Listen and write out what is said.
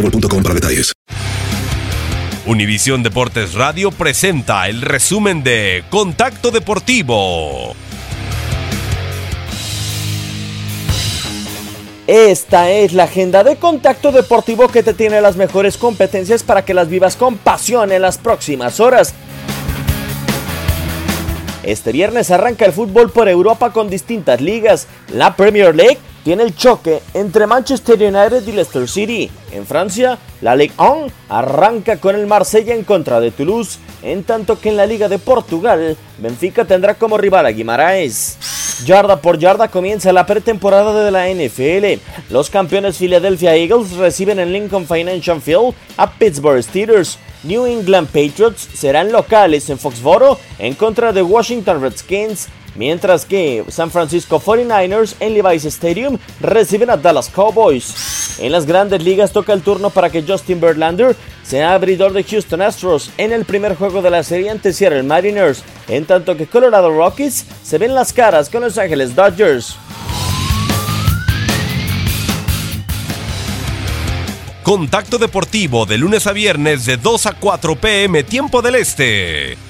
boostmobile.com para detalles. Univisión Deportes Radio presenta el resumen de Contacto Deportivo. Esta es la agenda de Contacto Deportivo que te tiene las mejores competencias para que las vivas con pasión en las próximas horas. Este viernes arranca el fútbol por Europa con distintas ligas. La Premier League tiene el choque entre Manchester United y Leicester City. En Francia, la Ligue 1 arranca con el Marsella en contra de Toulouse, en tanto que en la Liga de Portugal, Benfica tendrá como rival a Guimaraes. Yarda por yarda comienza la pretemporada de la NFL. Los campeones Philadelphia Eagles reciben en Lincoln Financial Field a Pittsburgh Steelers. New England Patriots serán locales en Foxboro en contra de Washington Redskins, mientras que San Francisco 49ers en Levi's Stadium reciben a Dallas Cowboys. En las grandes ligas toca el turno para que Justin Verlander sea abridor de Houston Astros en el primer juego de la serie ante Seattle Mariners, en tanto que Colorado Rockies se ven las caras con Los Angeles Dodgers. Contacto Deportivo de lunes a viernes de 2 a 4 pm tiempo del Este.